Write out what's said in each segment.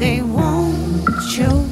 They won't show.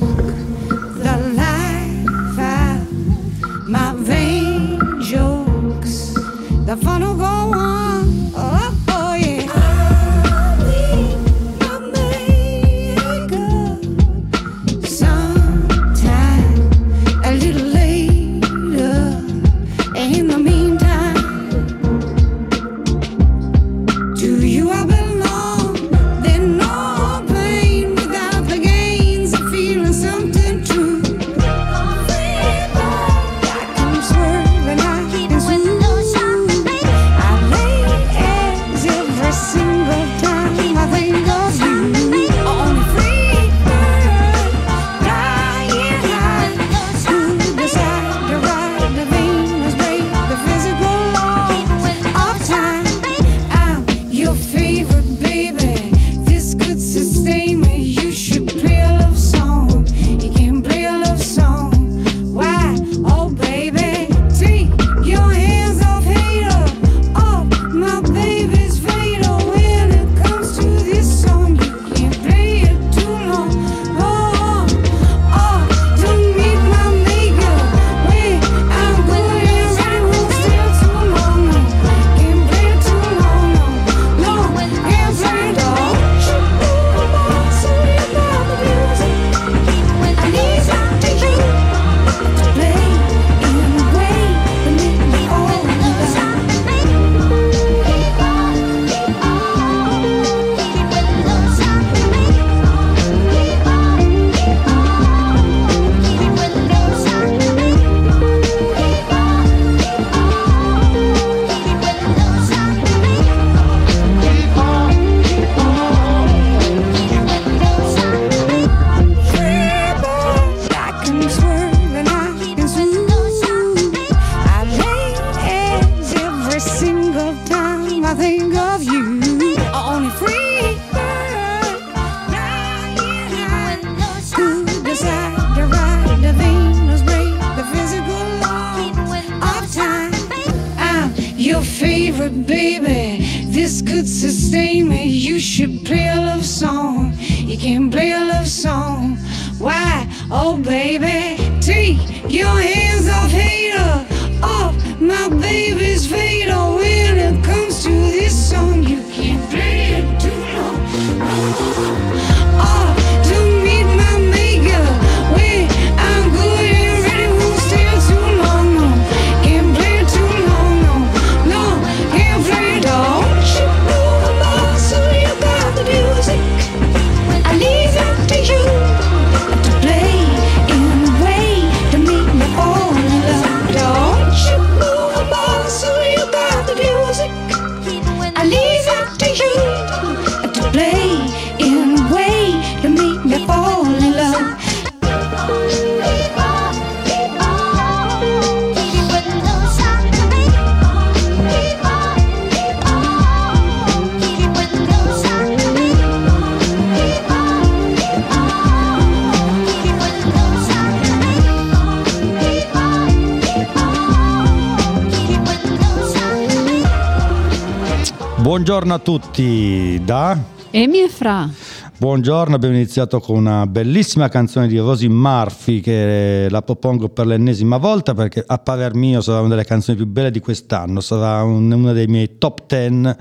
Buongiorno a tutti da Emi e Fra. Buongiorno, abbiamo iniziato con una bellissima canzone di Rosy Murphy che la propongo per l'ennesima volta perché a parer mio sarà una delle canzoni più belle di quest'anno, sarà un, una dei miei top 10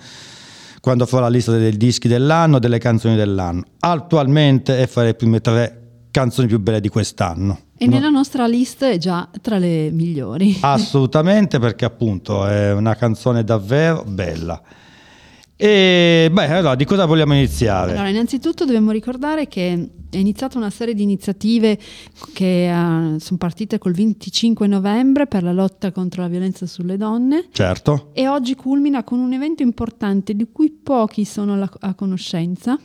quando farò la lista dei dischi dell'anno, delle canzoni dell'anno. Attualmente è fra le prime tre canzoni più belle di quest'anno. E nella nostra lista è già tra le migliori. Assolutamente perché appunto è una canzone davvero bella. E beh, allora di cosa vogliamo iniziare? Allora, innanzitutto dobbiamo ricordare che è iniziata una serie di iniziative che uh, sono partite col 25 novembre per la lotta contro la violenza sulle donne. Certo. E oggi culmina con un evento importante di cui pochi sono la, a conoscenza,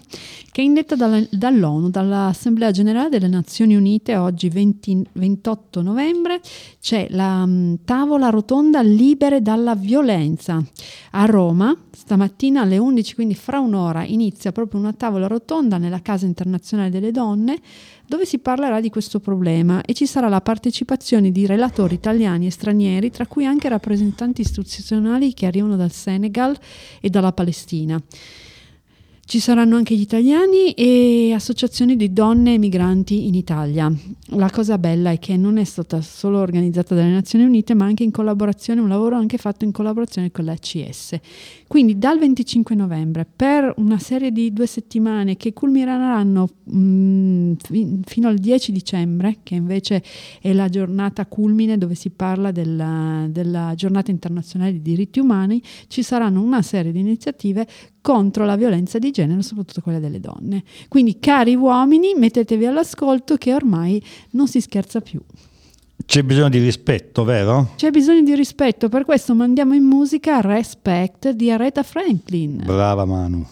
che è indetta dalla, dall'ONU, dall'Assemblea Generale delle Nazioni Unite, oggi 20, 28 novembre, c'è la um, tavola rotonda Libere dalla violenza a Roma stamattina alle 11, quindi fra un'ora, inizia proprio una tavola rotonda nella Casa Internazionale delle Donne dove si parlerà di questo problema e ci sarà la partecipazione di relatori italiani e stranieri, tra cui anche rappresentanti istituzionali che arrivano dal Senegal e dalla Palestina. Ci saranno anche gli italiani e associazioni di donne migranti in Italia. La cosa bella è che non è stata solo organizzata dalle Nazioni Unite, ma anche in collaborazione, un lavoro anche fatto in collaborazione con l'ACS. Quindi dal 25 novembre per una serie di due settimane che culmineranno mh, fi- fino al 10 dicembre, che invece è la giornata culmine dove si parla della, della giornata internazionale di diritti umani, ci saranno una serie di iniziative contro la violenza di genere, soprattutto quella delle donne. Quindi, cari uomini, mettetevi all'ascolto che ormai non si scherza più. C'è bisogno di rispetto, vero? C'è bisogno di rispetto, per questo mandiamo in musica Respect di Aretha Franklin. Brava Manu.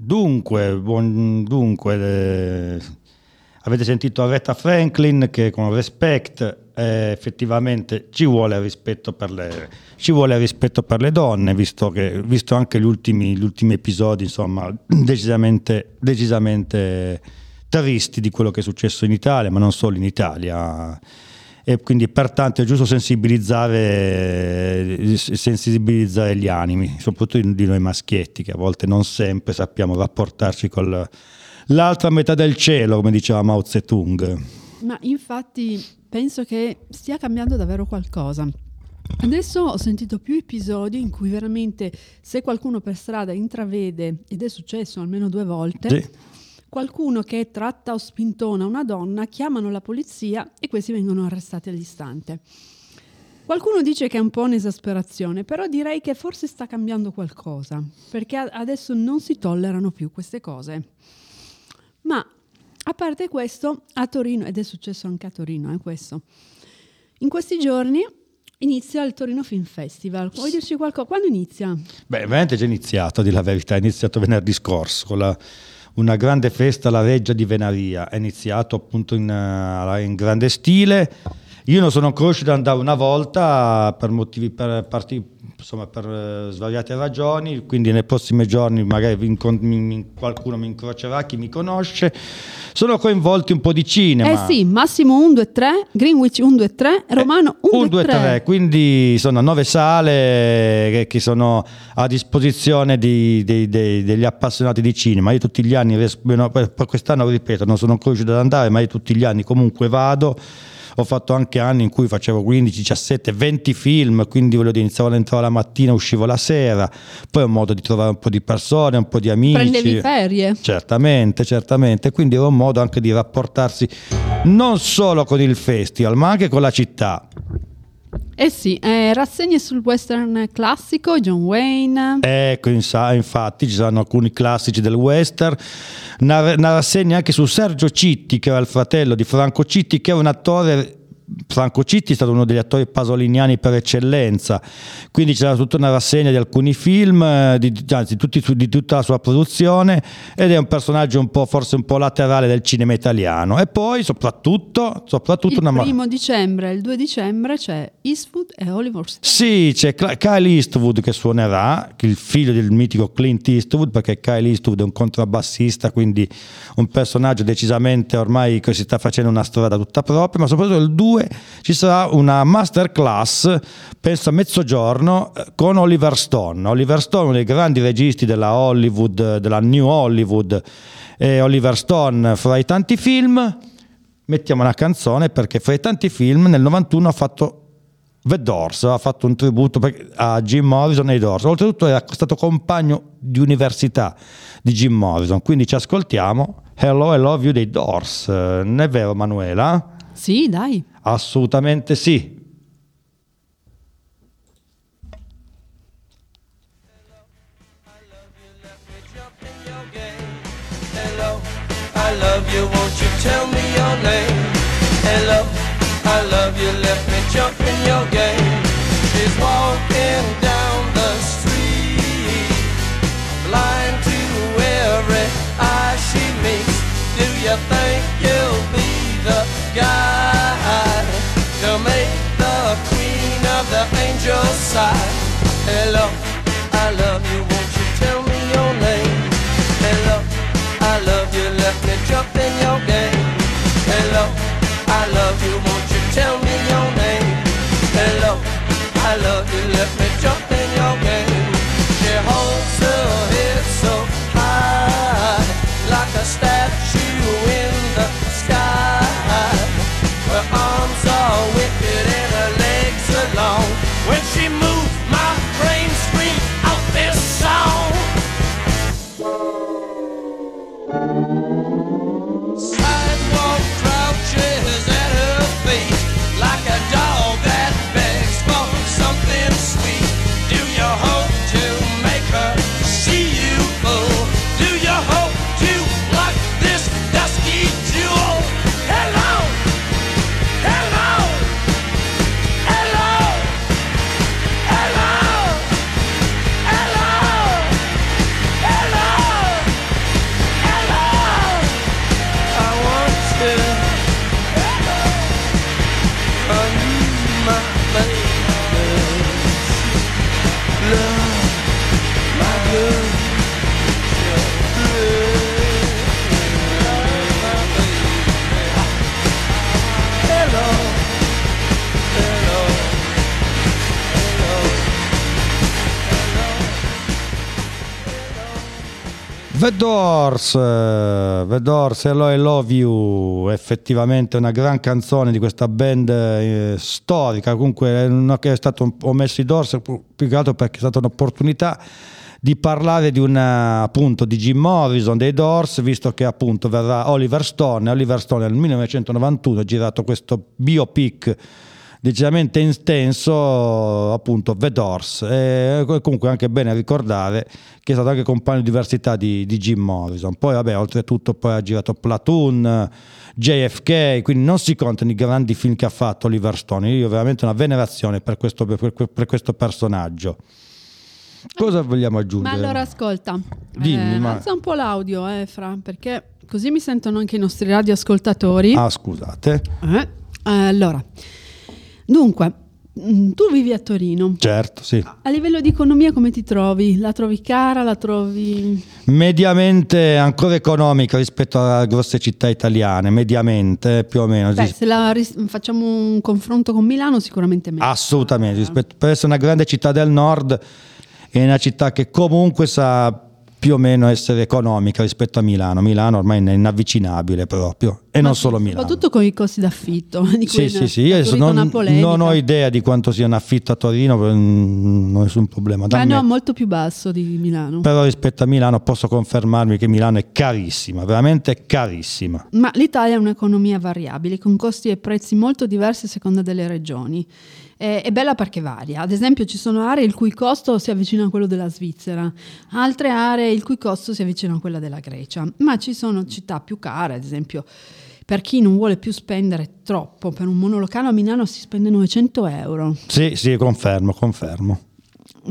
Dunque, buon- dunque eh, avete sentito Aretha Franklin che con Respect eh, effettivamente ci vuole rispetto per le, ci vuole rispetto per le donne, visto, che, visto anche gli ultimi, gli ultimi episodi, insomma, decisamente, decisamente tristi di quello che è successo in Italia, ma non solo in Italia. E quindi pertanto è giusto sensibilizzare, sensibilizzare gli animi, soprattutto di noi maschietti, che a volte non sempre sappiamo rapportarci con l'altra metà del cielo, come diceva Mao Zedong. Ma infatti penso che stia cambiando davvero qualcosa. Adesso ho sentito più episodi in cui veramente se qualcuno per strada intravede, ed è successo almeno due volte, Sì. Qualcuno che tratta o spintona una donna, chiamano la polizia e questi vengono arrestati all'istante. Qualcuno dice che è un po' un'esasperazione, però direi che forse sta cambiando qualcosa, perché adesso non si tollerano più queste cose. Ma a parte questo, a Torino, ed è successo anche a Torino, eh, questo, in questi giorni inizia il Torino Film Festival. Vuoi dirci qualcosa? Quando inizia? Beh, veramente è già iniziato, dire la verità, è iniziato venerdì scorso con la- una grande festa alla Reggia di Venaria, è iniziato appunto in, eh, in grande stile. Io non sono ad andare una volta per motivi per, parti- insomma, per eh, svariate ragioni, quindi nei prossimi giorni magari vi incon- mi- mi- qualcuno mi incrocerà, chi mi conosce. Sono coinvolti un po' di cinema. Eh sì, Massimo 1, 2, 3, Greenwich 1, 2, 3, Romano 1, 2, 3. quindi sono nove sale che, che sono a disposizione di- dei- dei- degli appassionati di cinema. Io tutti gli anni, per quest'anno ripeto, non sono riuscito ad andare, ma io tutti gli anni comunque vado. Ho fatto anche anni in cui facevo 15, 17, 20 film, quindi voglio dire, iniziavo all'entrare la mattina, uscivo la sera, poi è un modo di trovare un po' di persone, un po' di amici. Prendevi ferie. Certamente, certamente, quindi era un modo anche di rapportarsi non solo con il festival, ma anche con la città. Eh sì, eh, rassegne sul western classico, John Wayne. Ecco, infatti ci saranno alcuni classici del western, una rassegna anche su Sergio Citti, che era il fratello di Franco Citti, che è un attore. Franco Citti è stato uno degli attori pasoliniani per eccellenza, quindi c'era tutta una rassegna di alcuni film, eh, di, anzi tutti di tutta la sua produzione ed è un personaggio un po', forse un po' laterale del cinema italiano. E poi soprattutto, soprattutto Il una primo dicembre il 2 dicembre c'è Eastwood e Oliver Stone. Sì, c'è Kyle Eastwood che suonerà, il figlio del mitico Clint Eastwood, perché Kyle Eastwood è un contrabbassista, quindi un personaggio decisamente ormai che si sta facendo una strada tutta propria, ma soprattutto il 2 ci sarà una masterclass, penso a mezzogiorno, con Oliver Stone. Oliver Stone, uno dei grandi registi della Hollywood, della New Hollywood, e Oliver Stone fra i tanti film, mettiamo una canzone perché fra i tanti film nel 91 ha fatto The Doors ha fatto un tributo a Jim Morrison e i Doors. Oltretutto era stato compagno di università di Jim Morrison. Quindi ci ascoltiamo Hello, I Love You dei Doors. Eh, Non è vero, Manuela? Sì, dai. Assolutamente sì. I love you, won't you tell me your name? Hello, I love you, let me jump in your game. She's walking down the street, blind to every eye she meets. Do you think you'll be the guy to make the queen of the angels sigh? Hello, I love you, The Doors, eh, The Doors, Hello I Love You, effettivamente una gran canzone di questa band eh, storica, comunque eh, non è stato ho messo i Doors più che altro perché è stata un'opportunità di parlare di una appunto di Jim Morrison dei Doors, visto che appunto verrà Oliver Stone, Oliver Stone nel 1991 ha girato questo biopic decisamente intenso appunto The Doors e comunque anche bene ricordare che è stato anche compagno di università di, di Jim Morrison. Poi vabbè oltretutto poi ha girato Platoon JFK quindi non si contano i grandi film che ha fatto Oliver Stone. Io ho veramente una venerazione per questo, per, per questo personaggio. Cosa vogliamo aggiungere? Ma allora ascolta, Dimmi, eh, ma- alza un po' l'audio, eh, Fra, perché così mi sentono anche i nostri radioascoltatori. ah scusate. Eh, allora, Dunque, mm, tu vivi a Torino. Certo, sì. A livello di economia come ti trovi? La trovi cara? La trovi... Mediamente ancora economica rispetto a grosse città italiane, mediamente più o meno. Beh, se la ris- facciamo un confronto con Milano sicuramente meglio. Assolutamente, rispetto- per essere una grande città del nord è una città che comunque sa più o meno essere economica rispetto a Milano. Milano ormai è inavvicinabile proprio e non Ma solo Milano. Soprattutto con i costi d'affitto. Di Sì, sì, sì, io non, non ho idea di quanto sia un affitto a Torino, mm, non è nessun problema. da Ah, no, molto più basso di Milano. Però rispetto a Milano posso confermarmi che Milano è carissima, veramente carissima. Ma l'Italia è un'economia variabile, con costi e prezzi molto diversi a seconda delle regioni. Eh, è bella perché varia. Ad esempio, ci sono aree il cui costo si avvicina a quello della Svizzera, altre aree il cui costo si avvicina a quella della Grecia. Ma ci sono città più care, ad esempio. Per chi non vuole più spendere troppo, per un monolocale a Milano si spende 900 euro. Sì, sì, confermo, confermo.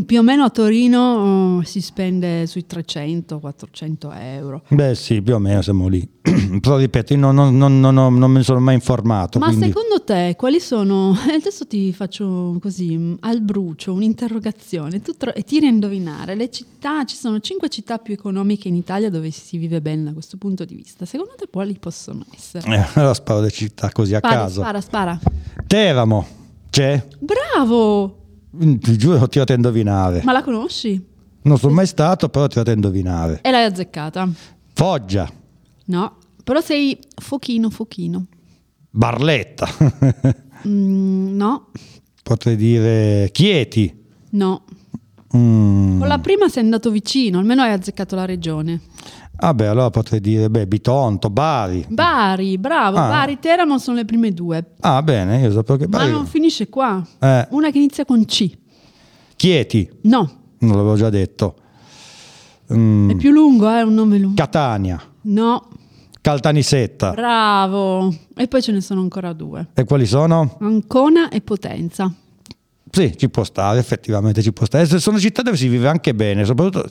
Più o meno a Torino eh, si spende sui 300-400 euro. Beh sì, più o meno siamo lì. Però ripeto, io non, non- non- non mi sono mai informato. Ma quindi... secondo te quali sono? Adesso ti faccio così al brucio un'interrogazione tu tro- e tiri a indovinare. Le città, ci sono cinque città più economiche in Italia dove si vive bene da questo punto di vista. Secondo te quali possono essere? Eh, allora sparo le città così a Spara, caso. spara, spara. Teramo, c'è? Bravo! Mm, Ti giuro, ho tirato a indovinare. Ma la conosci? Non sono mai stato, però ho tirato a indovinare. E l'hai azzeccata? Foggia, No, però sei fochino, fochino. Barletta, Mm, no, potrei dire Chieti. no. Mm, Con la prima sei andato vicino, almeno hai azzeccato la regione. Vabbè, allora potrei dire beh, Bitonto, Bari. Bari, bravo, Ah. Bari, Teramo sono le prime due. Ah, bene, io sapevo che Ma Bari. non finisce qua. Eh, Una che inizia con C. Chieti, No, non l'avevo già detto. Mm, è più lungo, è un nome lungo. Catania, No, Caltanissetta. bravo. E poi ce ne sono ancora due. E quali sono? Ancona e Potenza. Sì, ci può stare, effettivamente ci può stare. Sono città dove si vive anche bene, soprattutto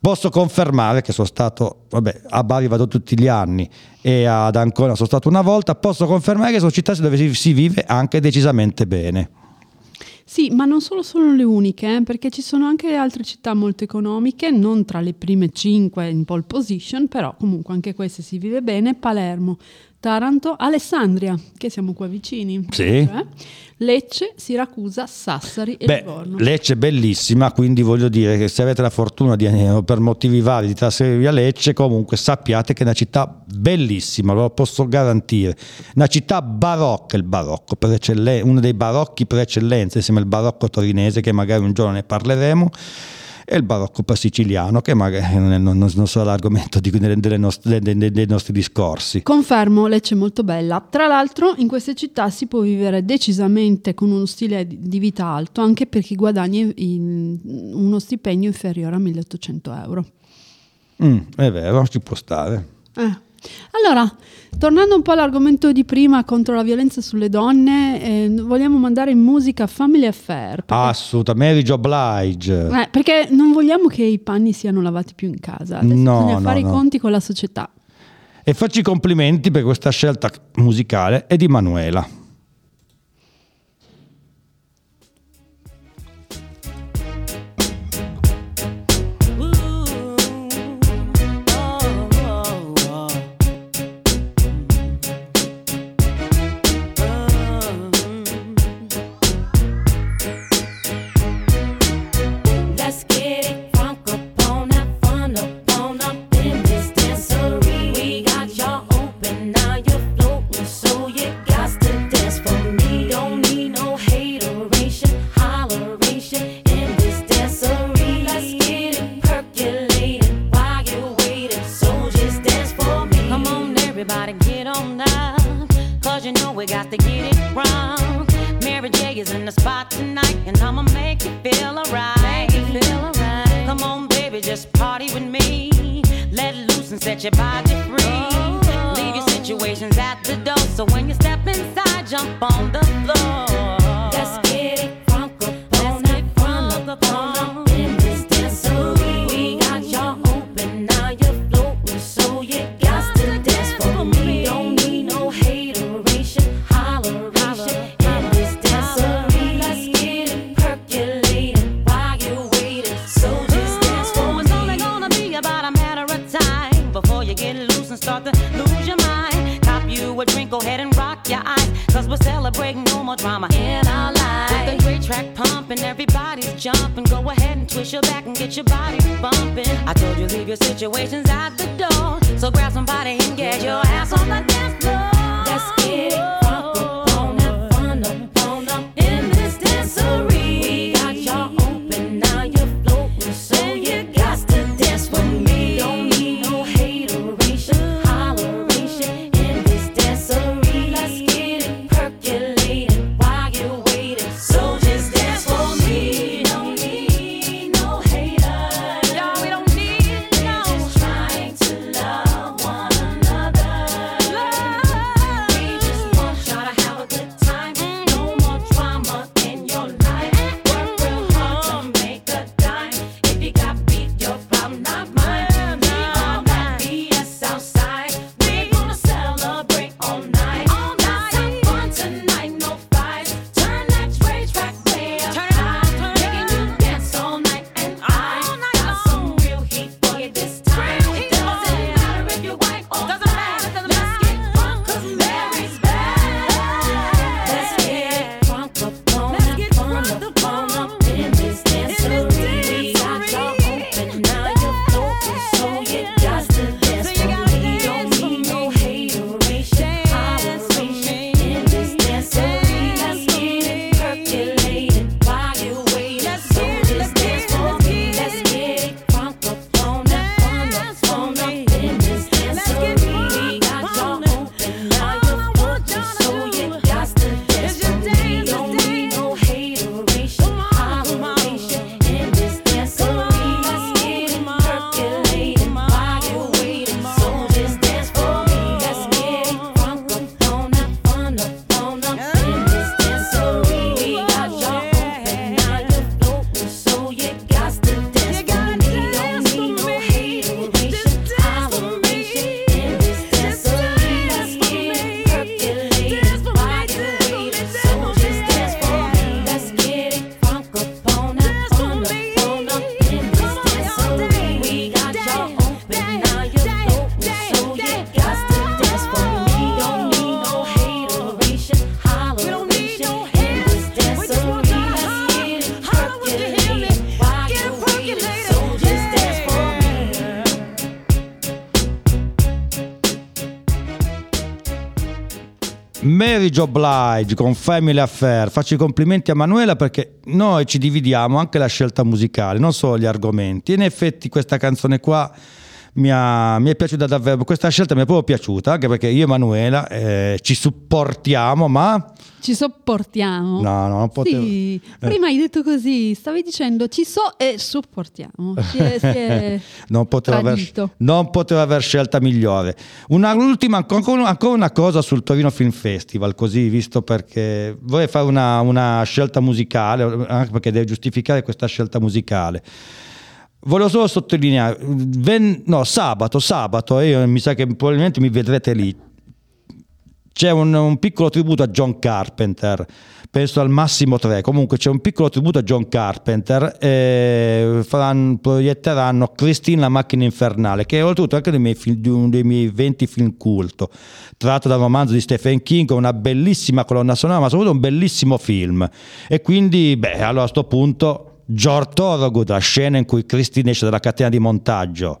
posso confermare che sono stato, vabbè, a Bari vado tutti gli anni e ad Ancona sono stato una volta, posso confermare che sono città dove si, vive anche decisamente bene. Sì, ma non solo sono le uniche, eh, perché ci sono anche altre città molto economiche, non tra le prime cinque in pole position, però comunque anche queste si vive bene. Palermo, Taranto, Alessandria, che siamo qua vicini. Sì. Eh? Lecce, Siracusa, Sassari e Beh, Livorno. Lecce è bellissima, quindi voglio dire che se avete la fortuna di, eh, per motivi vari di trasferirvi a Lecce, comunque sappiate che è una città bellissima, ve lo posso garantire. Una città barocca, il barocco per eccellenza, uno dei barocchi per eccellenza, insieme al barocco torinese che magari un giorno ne parleremo. E il barocco siciliano, che magari non, è- non- non sarà l'argomento di- delle- delle nostre- dei- dei- nostri discorsi. Confermo, Lecce è molto bella. Tra l'altro, in queste città si può vivere decisamente con uno stile di vita alto, anche per chi guadagna uno stipendio inferiore a 1800 euro. Mm, è vero, ci può stare. Eh. Allora, tornando un po' all'argomento di prima contro la violenza sulle donne, eh, vogliamo mandare in musica Family Affair. Perché, Assolutamente, Mary Jo Blige. eh, perché non vogliamo che i panni siano lavati più in casa. Adesso No, bisogna no, fare no. i conti con la società. E faccio i complimenti per questa scelta musicale e di Manuela. Drama in our lives. With the great track pumping, everybody's jumping. Go ahead and twist your back and get your body bumping. I told you leave your situations at the door. So grab somebody and get your ass on the dance floor. Mary Jo Blige con Family Affair. Faccio i complimenti a Manuela perché noi ci dividiamo anche la scelta musicale, non solo gli argomenti. In effetti questa canzone qua mi, ha- mi è piaciuta davvero, questa scelta mi è proprio piaciuta, anche perché io e Manuela eh, ci supportiamo, ma Ci sopportiamo. no, no, non potevo. Sì, prima hai detto così, stavi dicendo ci so e supportiamo. Si è, si è non poteva, aver, non poteva aver scelta migliore. Una, l'ultima, ancora, una cosa sul Torino Film Festival, così visto perché vorrei fare una, una scelta musicale, anche perché deve giustificare questa scelta musicale. Volevo solo sottolineare, ven- no, sabato, sabato, e io mi sa che probabilmente mi vedrete lì. C'è un, un piccolo tributo a John Carpenter, penso al massimo 3. Comunque c'è un piccolo tributo a John Carpenter e faranno- proietteranno Christine la macchina infernale, che è oltretutto anche dei miei uno dei miei 20 film culto, tratto dal romanzo di Stephen King, una bellissima colonna sonora, ma soprattutto un bellissimo film. E quindi, beh, allora a sto punto, George Thorogood, la scena in cui Christine esce dalla catena di montaggio.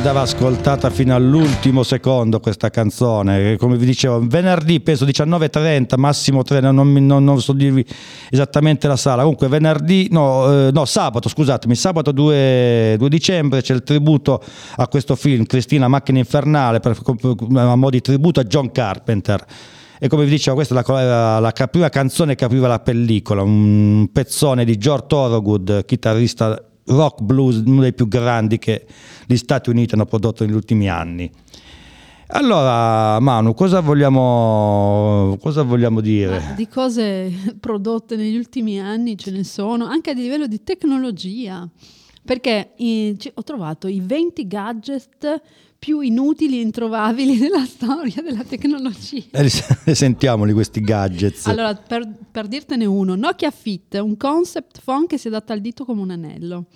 andava ascoltata fino all'ultimo secondo questa canzone. Come vi dicevo venerdì penso 19.30 massimo 3 non, non- non so dirvi esattamente la sala. Comunque venerdì no, eh, no sabato scusatemi sabato 2, 2 dicembre c'è il tributo a questo film Cristina Macchina Infernale per, a mo' di tributo a John Carpenter. E come vi dicevo, questa è la, la, prima canzone che apriva la pellicola, un pezzone di George Thorogood, chitarrista rock blues, uno dei più grandi che gli Stati Uniti hanno prodotto negli ultimi anni. Allora, Manu, cosa vogliamo, cosa vogliamo dire? Ma di cose prodotte negli ultimi anni ce ne sono, anche a livello di tecnologia, perché eh, ho trovato i 20 gadget più inutili e introvabili della storia della tecnologia. Eh, li- Sentiamoli questi gadgets. Allora, per, per dirtene uno, Nokia Fit, un concept phone che si adatta al dito come un anello.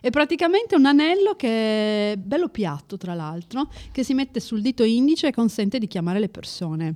È praticamente un anello che è bello piatto, tra l'altro, che si mette sul dito indice e consente di chiamare le persone.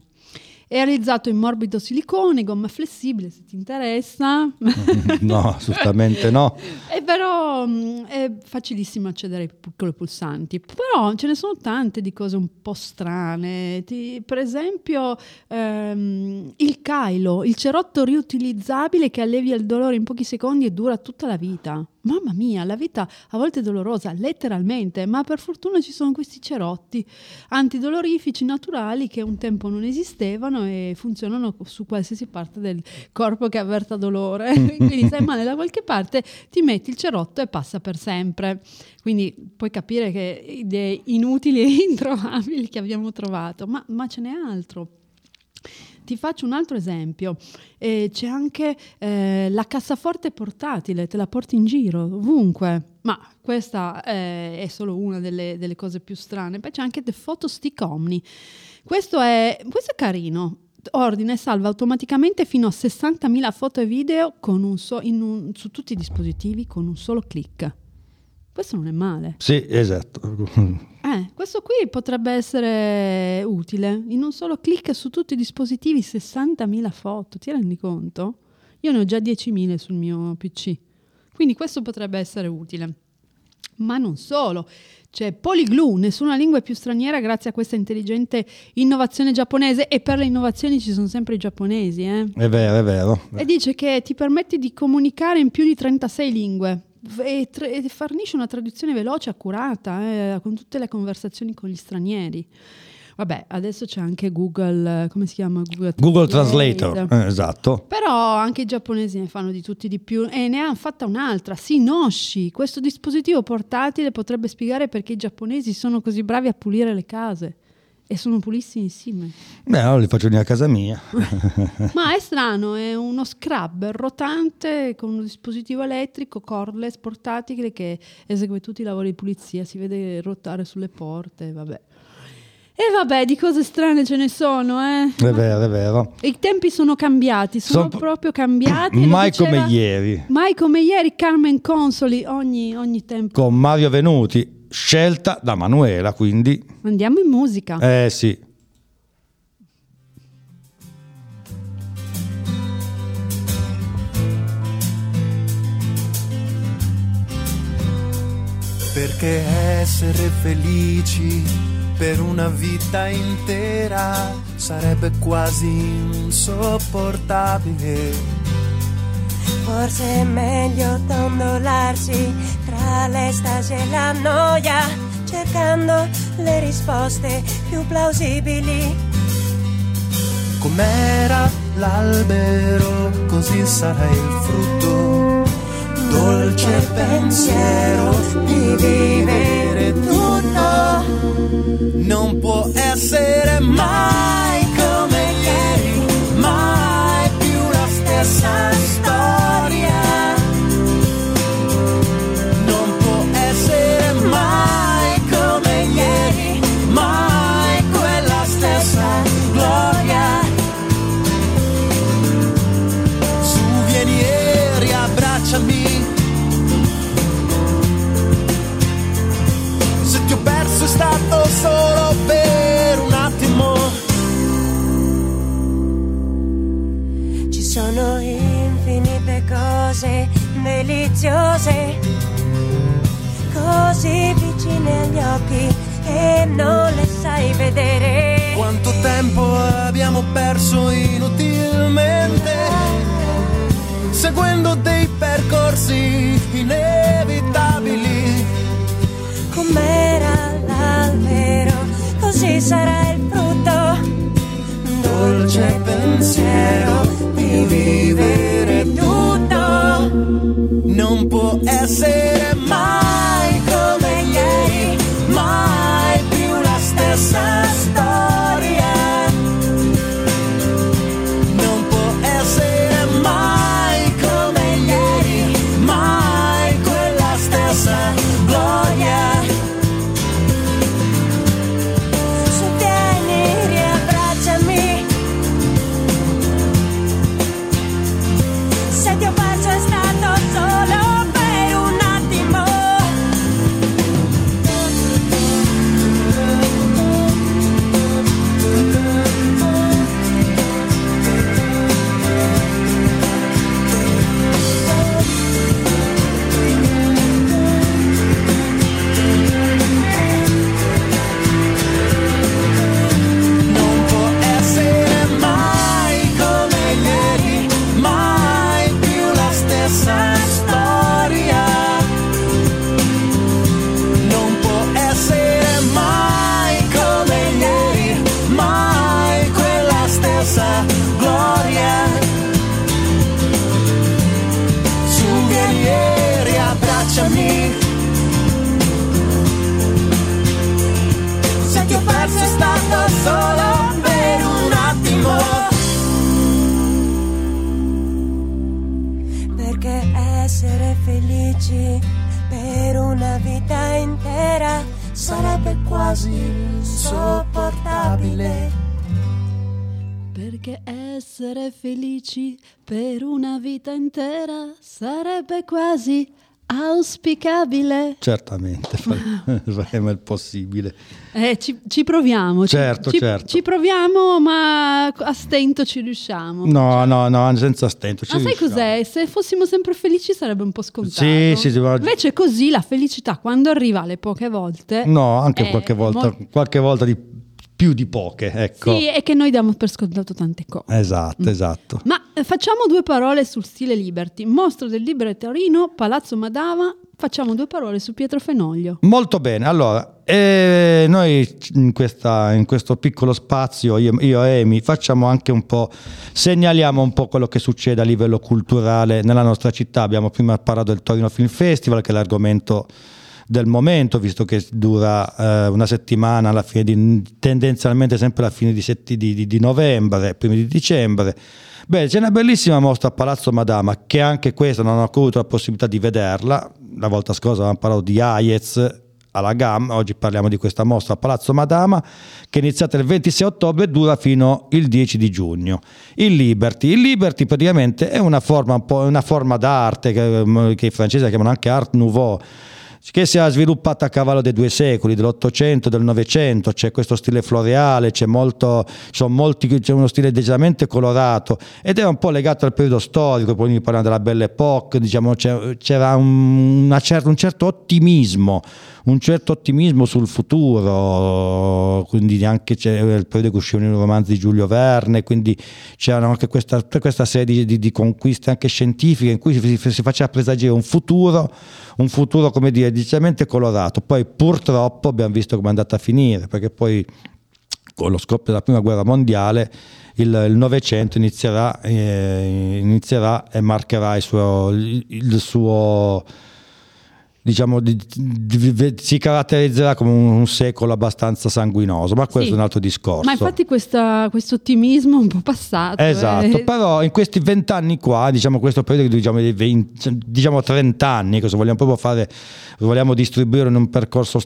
È realizzato in morbido silicone, gomma flessibile, se ti interessa. no, assolutamente no. È però mh, è facilissimo accedere ai piccoli pulsanti, però ce ne sono tante di cose un po' strane. Ti- per esempio ehm, il Kylo, il cerotto riutilizzabile che allevia il dolore in pochi secondi e dura tutta la vita. Mamma mia, la vita a volte è dolorosa, letteralmente, ma per fortuna ci sono questi cerotti antidolorifici naturali che un tempo non esistevano e funzionano su qualsiasi parte del corpo che avverta dolore. Quindi stai male da qualche parte, ti metti il cerotto e passa per sempre. Quindi puoi capire che idee inutili e introvabili che abbiamo trovato, ma, ma ce n'è altro. Ti faccio un altro esempio, Eh, c'è anche eh, la cassaforte portatile, te la porti in giro ovunque, ma questa eh, è solo una delle, delle cose più strane. Poi c'è anche The Photo Stick Omni. Questo è, questo è carino, ordina e salva automaticamente fino a 60.000 foto e video un so- un- su tutti i dispositivi con un solo clic. Questo non è male. Sì, esatto. Eh, questo qui potrebbe essere utile. In un solo clic su tutti i dispositivi 60.000 foto, ti rendi conto? Io ne ho già 10.000 sul mio PC. Quindi questo potrebbe essere utile. Ma non solo, c'è Polyglue, nessuna lingua è più straniera grazie a questa intelligente innovazione giapponese e per le innovazioni ci sono sempre i giapponesi, eh? È vero, è vero. E dice che ti permette di comunicare in più di 36 lingue e, tra- e fornisce una traduzione veloce, accurata, eh, con tutte le conversazioni con gli stranieri. Vabbè, adesso c'è anche Google, eh, come si chiama? Google, Google Translator, eh, esatto. Però anche i giapponesi ne fanno di tutti di più e ne hanno fatta un'altra, Sinoshi. Questo dispositivo portatile potrebbe spiegare perché i giapponesi sono così bravi a pulire le case e sono pulissimissime. Beh, allora li faccio venire a casa mia. Ma è strano, è uno scrub rotante con un dispositivo elettrico cordless portatile che esegue tutti i lavori di pulizia, si vede ruotare sulle porte, vabbè. E vabbè, di cose strane ce ne sono, eh. È vero, è vero. I tempi sono cambiati, sono Sono- proprio cambiati. Mai diceva- come ieri. Mai come ieri, Carmen Consoli, ogni, ogni tempo. Con Mario Venuti, scelta da Manuela, quindi... Andiamo in musica. Eh sì. Perché essere felici per una vita intera sarebbe quasi insopportabile. Forse è meglio dondolarsi tra l'estasi e la noia, cercando le risposte più plausibili. Com'era l'albero, così sarà il frutto. Dolce pensiero di vivere tutto. Non può essere mai come ieri, mai più la stessa storia. Perso inutilmente seguendo dei percorsi inevitabili. Com'era l'albero, così sarà il frutto. Dolce pensiero di vivere tutto non può essere quasi auspicabile. Certamente, fare- faremo il possibile. Eh, ci, ci proviamo. Certo, ci, certo. ci proviamo, ma a stento ci riusciamo. No, no, no, senza stento. ci Ma sai riusciamo. cos'è? Se fossimo sempre felici sarebbe un po' scontato. Sì, sì, sì, ma- Invece così la felicità quando arriva le poche volte... No, anche qualche volta, molto- qualche volta di più di poche, ecco. Sì, è che noi diamo per scontato tante cose. Esatto, esatto. Ma eh, facciamo due parole sul stile Liberty. Mostro del Libero di Torino, Palazzo Madama. Facciamo due parole su Pietro Fenoglio. Molto bene, allora, eh, noi in, questa- in questo piccolo spazio, io, io e Amy, facciamo anche un po', segnaliamo un po' quello che succede a livello culturale nella nostra città. Abbiamo prima parlato del Torino Film Festival, che è l'argomento del momento, visto che dura eh, una settimana alla fine di, tendenzialmente sempre alla fine di, setti- di- di- novembre, primi di dicembre. Beh, c'è una bellissima mostra a Palazzo Madama, che anche questa non ho avuto la possibilità di vederla. La volta scorsa avevamo parlato di Hayez alla GAM, oggi parliamo di questa mostra a Palazzo Madama, che è iniziata il 26 ottobre e dura fino il 10 di giugno. Il Liberty. Il Liberty praticamente è una forma, un una forma d'arte che, che i francesi chiamano anche Art Nouveau, che si è sviluppata a cavallo dei due secoli, dell'Ottocento del Novecento, c'è questo stile floreale, c'è, molto, molti, c'è uno stile decisamente colorato. Ed è un po' legato al periodo storico, poi parlando della Belle Époque, diciamo, c'era un, una cer- un certo ottimismo, un certo ottimismo sul futuro, quindi anche c'è il periodo che uscivano i romanzi di Giulio Verne, quindi c'erano anche questa, questa serie di, di- conquiste anche scientifiche in cui si, si faceva presagire un futuro, un futuro come dire decisamente colorato. Poi purtroppo abbiamo visto come è andata a finire, perché poi con lo scoppio della prima guerra mondiale il il Novecento inizierà, eh, inizierà e marcherà il suo, il, il suo diciamo di- di- si caratterizzerà come un, un secolo abbastanza sanguinoso ma questo Sì. è un altro discorso Ma infatti questo ottimismo è un po' passato. Esatto, eh. però in questi vent'anni qua, diciamo questo periodo diciamo, di 20, diciamo 30 anni, cosa vogliamo proprio fare, vogliamo distribuire in un percorso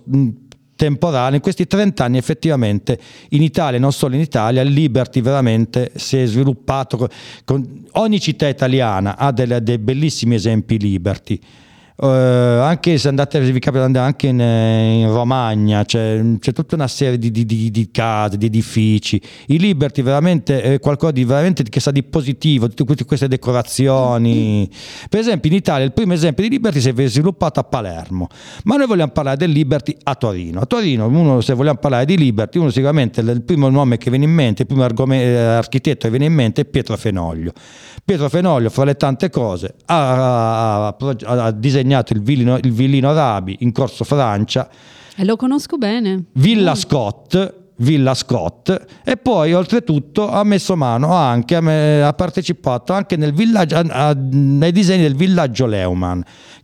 temporale, in questi 30 anni effettivamente in Italia, non solo in Italia, Liberty veramente si è sviluppato, con- ogni città italiana ha delle- dei bellissimi esempi Liberty. Eh, anche se andate vi capita andare anche in, in Romagna c'è, c'è tutta una serie di, di- di- di case, di edifici. I Liberty veramente è qualcosa di veramente che sa di positivo tutte queste- decorazioni. Per esempio in Italia il primo esempio di Liberty si è sviluppato a Palermo. Ma noi vogliamo parlare del Liberty a Torino. A Torino uno, se vogliamo parlare di Liberty uno sicuramente il primo nome che viene in mente il primo eh, architetto che viene in mente è Pietro Fenoglio. Pietro Fenoglio, fra le tante cose, ha, ha- ha disegnato il villino, il villino Rabi in Corso Francia, E lo conosco bene. Villa Scott, Villa Scott, e poi oltretutto ha messo mano anche, ha- ha partecipato anche nel villaggio, a- a- nei disegni del villaggio Leumann,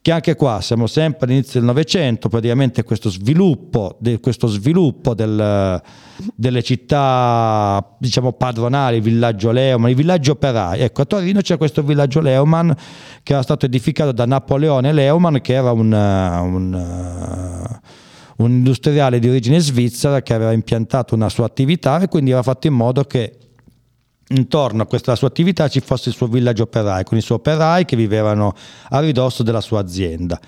che anche qua siamo sempre all'inizio del Novecento, praticamente questo sviluppo, de- questo sviluppo del- delle città diciamo padronali, il villaggio Leumann, i villaggi operai. Ecco, a Torino c'è questo villaggio Leumann che era stato edificato da Napoleone Leumann, che era un, un, un industriale di origine svizzera che aveva impiantato una sua attività e quindi aveva fatto in modo che intorno a questa sua attività ci fosse il suo villaggio operai, con i suoi operai che vivevano a ridosso della sua azienda.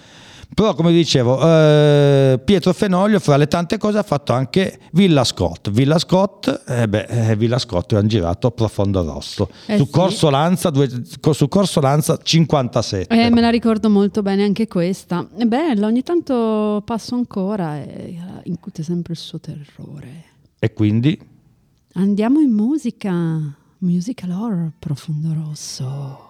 Però, come dicevo, eh, Pietro Fenoglio, fra le tante cose, ha fatto anche Villa Scott. Villa Scott, eh beh, eh, Villa Scott hanno girato Profondo Rosso Eh su, sì. Corso Lanza, due- su Corso Lanza 57. Eh, me la ricordo molto bene anche questa. È bella, ogni tanto passo ancora e eh, incute sempre il suo terrore. E quindi Andiamo in musica. Musical horror profondo rosso.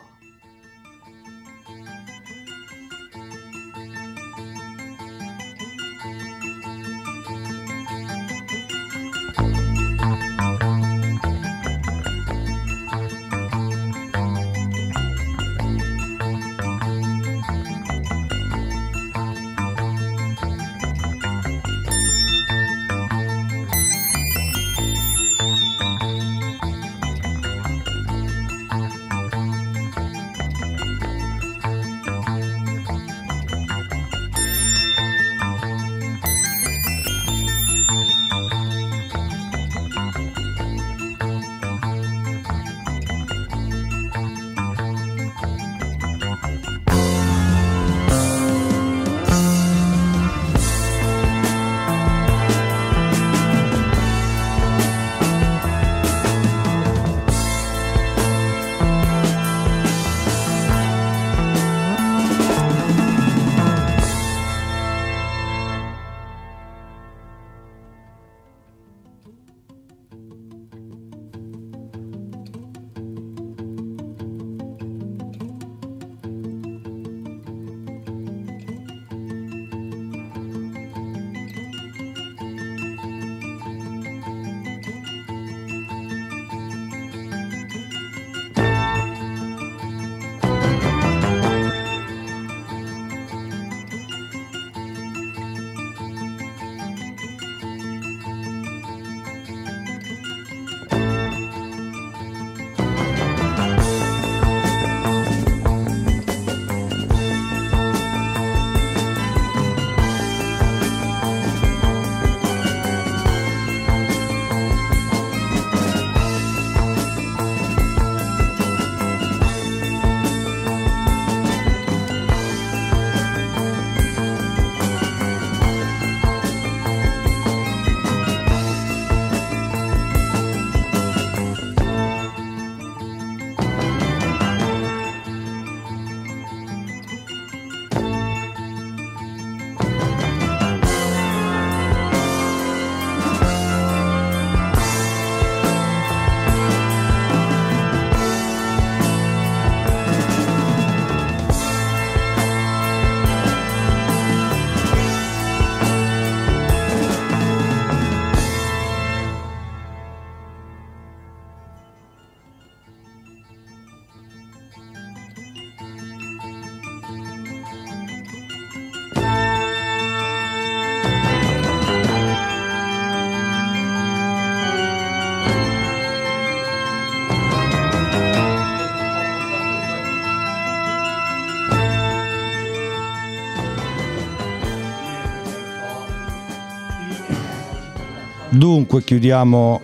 Dunque chiudiamo,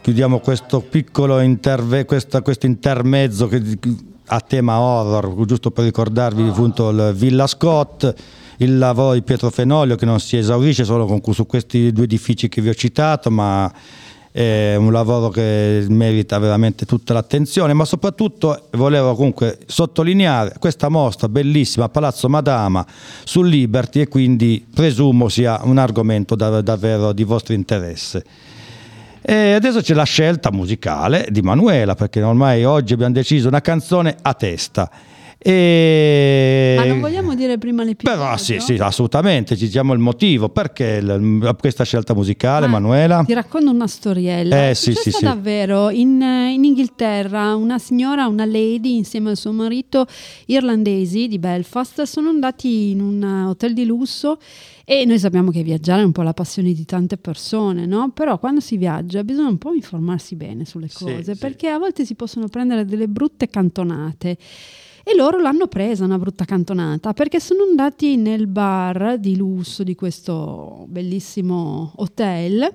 chiudiamo questo piccolo interve- questa- questo intermezzo che- a tema horror, giusto per ricordarvi appunto il Villa Scott, il lavoro di Pietro Fenoglio che non si esaurisce solo con, su questi due edifici che vi ho citato, ma è un lavoro che merita veramente tutta l'attenzione, ma soprattutto volevo comunque sottolineare questa mostra bellissima a Palazzo Madama sul Liberty e quindi presumo sia un argomento da- davvero di vostro interesse. E adesso c'è la scelta musicale di Manuela, perché ormai oggi abbiamo deciso una canzone a testa. E... Ma non vogliamo dire prima l'episodio? Però sì, sì, assolutamente, ci diciamo il motivo, perché l- questa scelta musicale, Ma Manuela? Ti racconto una storiella. Eh, È sì, sì, sì. davvero in, in Inghilterra una signora, una lady insieme al suo marito irlandesi di Belfast sono andati in un hotel di lusso e noi sappiamo che viaggiare è un po' la passione di tante persone, no? Però quando si viaggia bisogna un po' informarsi bene sulle Sì, cose sì. perché a volte si possono prendere delle brutte cantonate. E loro l'hanno presa una brutta cantonata perché sono andati nel bar di lusso di questo bellissimo hotel.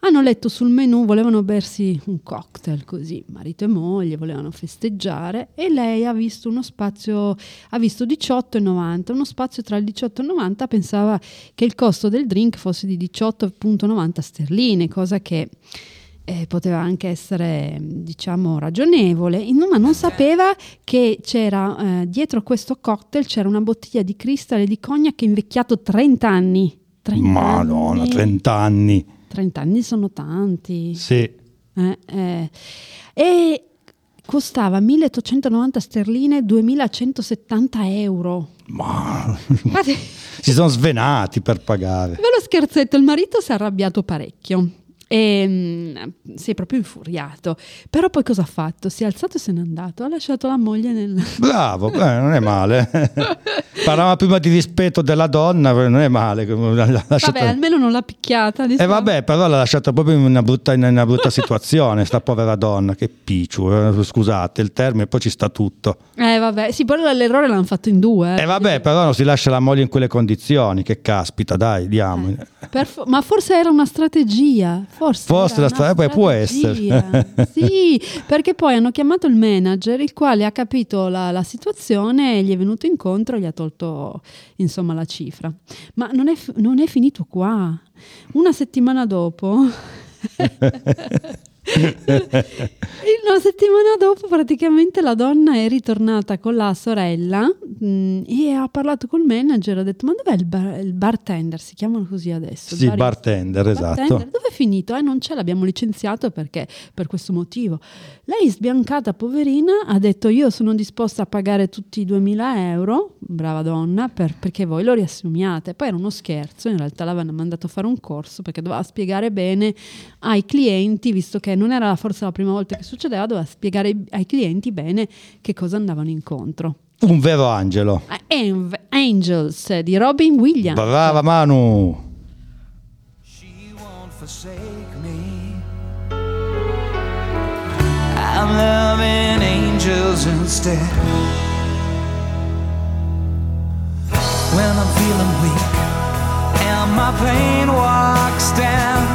Hanno letto sul menù, volevano bersi un cocktail così, marito e moglie volevano festeggiare e lei ha visto uno spazio, ha visto 18,90, uno spazio tra il 18 e il 90, pensava che il costo del drink fosse di 18,90 sterline, cosa che eh, poteva anche essere diciamo ragionevole, ma non sapeva che c'era eh, dietro questo cocktail c'era una bottiglia di cristallo di cognac invecchiato 30 anni. 30 Madonna, anni. 30 anni. 30 anni sono tanti. Sì. Eh, eh. E costava 1890 sterline, 2170 euro. Ma si sono svenati per pagare. Ve lo scherzetto, il marito si è arrabbiato parecchio. E mm, si è proprio infuriato. Però poi cosa ha fatto? Si è alzato e se n'è andato. Ha lasciato la moglie nel. Bravo, eh, non è male. Parlavamo prima di rispetto della donna, non è male. L'ha lasciata- Vabbè, almeno non l'ha picchiata. E diciamo. vabbè, però l'ha lasciata proprio in una brutta, in una brutta situazione, sta povera donna, che picciu, eh, scusate il termine, poi ci sta tutto. Eh, vabbè, sì, poi l'errore l'hanno fatto in due. eh. E vabbè, però non si lascia la moglie in quelle condizioni, che caspita, dai, diamo. Per fo- ma forse era una strategia. Forse, Forse la una stra- beh, può strategia. sì, perché poi hanno chiamato il manager, il quale ha capito la, la situazione, gli è venuto incontro e gli ha tolto insomma la cifra. Ma non è, non è finito qua. Una settimana dopo. Una settimana dopo praticamente la donna è ritornata con la sorella mh, e ha parlato col manager, ha detto ma dov'è il, bar- il bartender, si chiamano così adesso? il Sì, barista. bartender, esatto. Bartender, dove è finito? Eh, non c'è, l'abbiamo licenziato perché per questo motivo. Lei sbiancata, poverina, ha detto io sono disposta a pagare tutti i 2000 euro, brava donna, per- perché voi lo riassumiate. Poi era uno scherzo, in realtà l'avevano mandato a fare un corso perché doveva spiegare bene ai clienti, visto che non era forse la prima volta che succedeva, doveva spiegare ai clienti bene che cosa andavano incontro. Un vero angelo. An- Angels di Robin Williams. Brava Manu. She won't forsake me. I'm loving angels instead. When I'm feeling weak and my pain walks down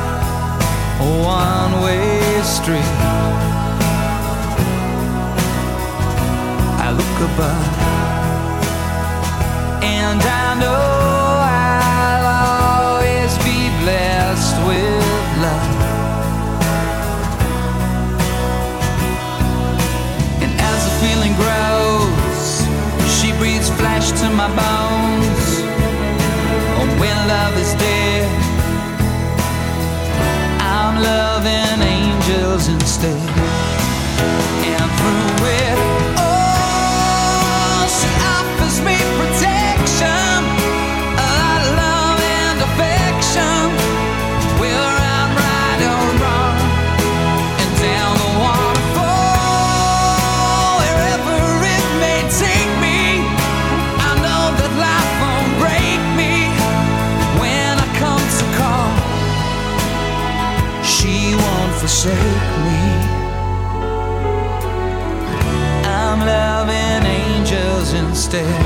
one way street, I look above and I know instead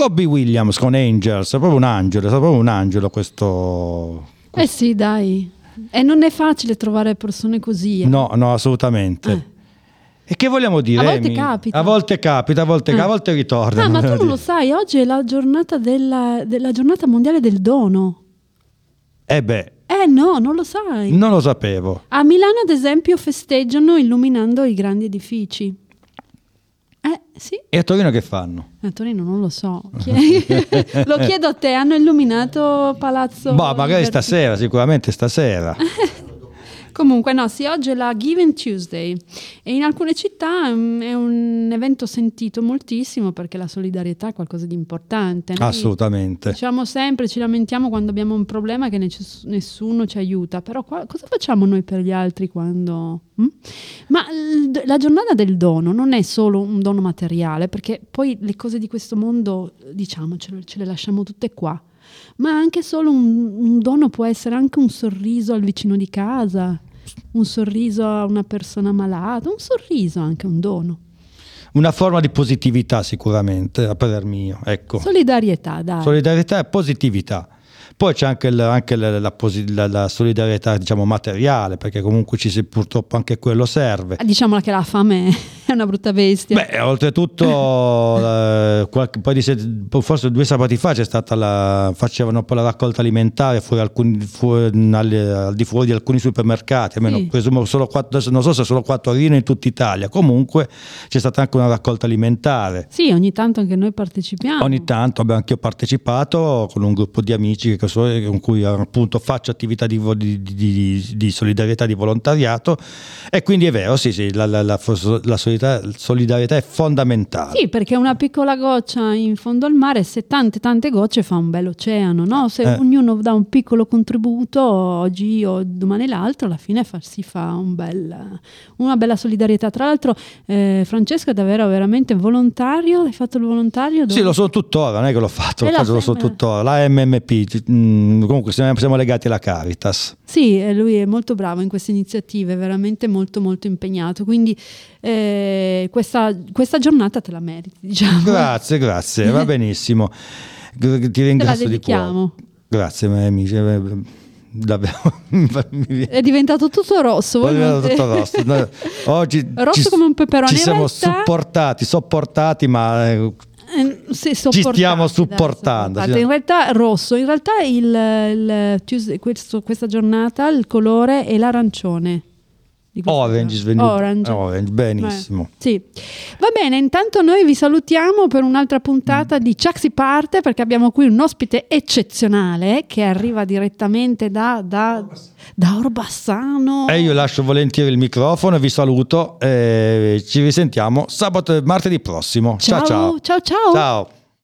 Robbie Williams con Angels, è proprio un angelo, è proprio un angelo questo... Eh sì, dai. E non è facile trovare persone così. eh. No, no, assolutamente. Eh. E che vogliamo dire? A volte Amy? capita. A volte capita, a volte, Eh. a volte ritorna. Ah, ma tu non lo sai, oggi è la giornata, della, della giornata mondiale del dono. Eh beh, Eh no, non lo sai. non lo sapevo. A Milano, ad esempio, festeggiano illuminando i grandi edifici. Eh sì, E a Torino che fanno? a Torino non lo so. Lo chiedo a te, hanno illuminato Palazzo... Boh, magari Liberty? stasera, sicuramente stasera. Comunque, no, sì, oggi è la Giving Tuesday e in alcune città mm, è un evento sentito moltissimo perché la solidarietà è qualcosa di importante. Noi Assolutamente. Diciamo sempre, ci lamentiamo quando abbiamo un problema che nec- nessuno ci aiuta, però qua- cosa facciamo noi per gli altri quando... mm? Ma l- la giornata del dono non è solo un dono materiale, perché poi le cose di questo mondo, diciamo, ce le, ce le lasciamo tutte qua. Ma anche solo un, un dono può essere anche un sorriso al vicino di casa, un sorriso a una persona malata, un sorriso anche un dono. Una forma di positività sicuramente, a parer mio. Ecco. Solidarietà, dai. Solidarietà e positività. Poi c'è anche, il- anche la, la la- la solidarietà diciamo, materiale, perché comunque ci si, purtroppo anche quello serve. Diciamola che la fame è una brutta bestia. Beh, oltretutto, eh, qualche, di forse due sabati fa c'è stata la, facevano un po' la raccolta alimentare fuori alcuni, fuori- al, al di fuori di alcuni supermercati, almeno Sì. presumo solo quattro, non so se solo quattro Torino in tutta Italia, comunque c'è stata anche una raccolta alimentare. Sì, ogni tanto anche noi partecipiamo. Ogni tanto abbiamo anche io partecipato con un gruppo di amici che so- con cui appunto faccio attività di, di- di- di solidarietà, di volontariato e quindi è vero, sì, sì, la, la- la la solidarietà, solidarietà è fondamentale. Sì, perché una piccola goccia in fondo al mare, se tante tante gocce fa un bel oceano, no? Se Eh. ognuno dà un piccolo contributo, oggi o domani l'altro, alla fine fa- si fa un bel- una bella solidarietà. Tra l'altro, eh, Francesco è davvero veramente volontario, hai fatto il volontario? Sì, Dove? lo so tuttora, non è che l'ho fatto, lo, faccio, lo so sembra- tuttora. La MMP, mm, comunque siamo, legati alla Caritas. Sì, lui è molto bravo in queste iniziative, veramente molto molto impegnato, quindi eh, questa, questa giornata te la meriti, diciamo. Grazie, grazie, va benissimo. Ti ringrazio di cuore. Grazie, amici. eh, È diventato tutto rosso. è tutto rosso. No, Oggi Rosso ci- come un peperone. Ci siamo realtà- supportati, sopportati, ma Eh, sì, Ci stiamo supportando, sì. In realtà rosso, in realtà il, il questo- questa giornata il colore è l'arancione. Orange, svenuto- Orange. orange, benissimo. Eh, sì. Va bene, intanto noi vi salutiamo per un'altra puntata di Chuck si parte perché abbiamo qui un ospite eccezionale che arriva direttamente da, da, da Orbassano. E io lascio volentieri il microfono, vi saluto e ci risentiamo sabato e martedì prossimo. ciao. ciao, ciao. ciao. Ciao.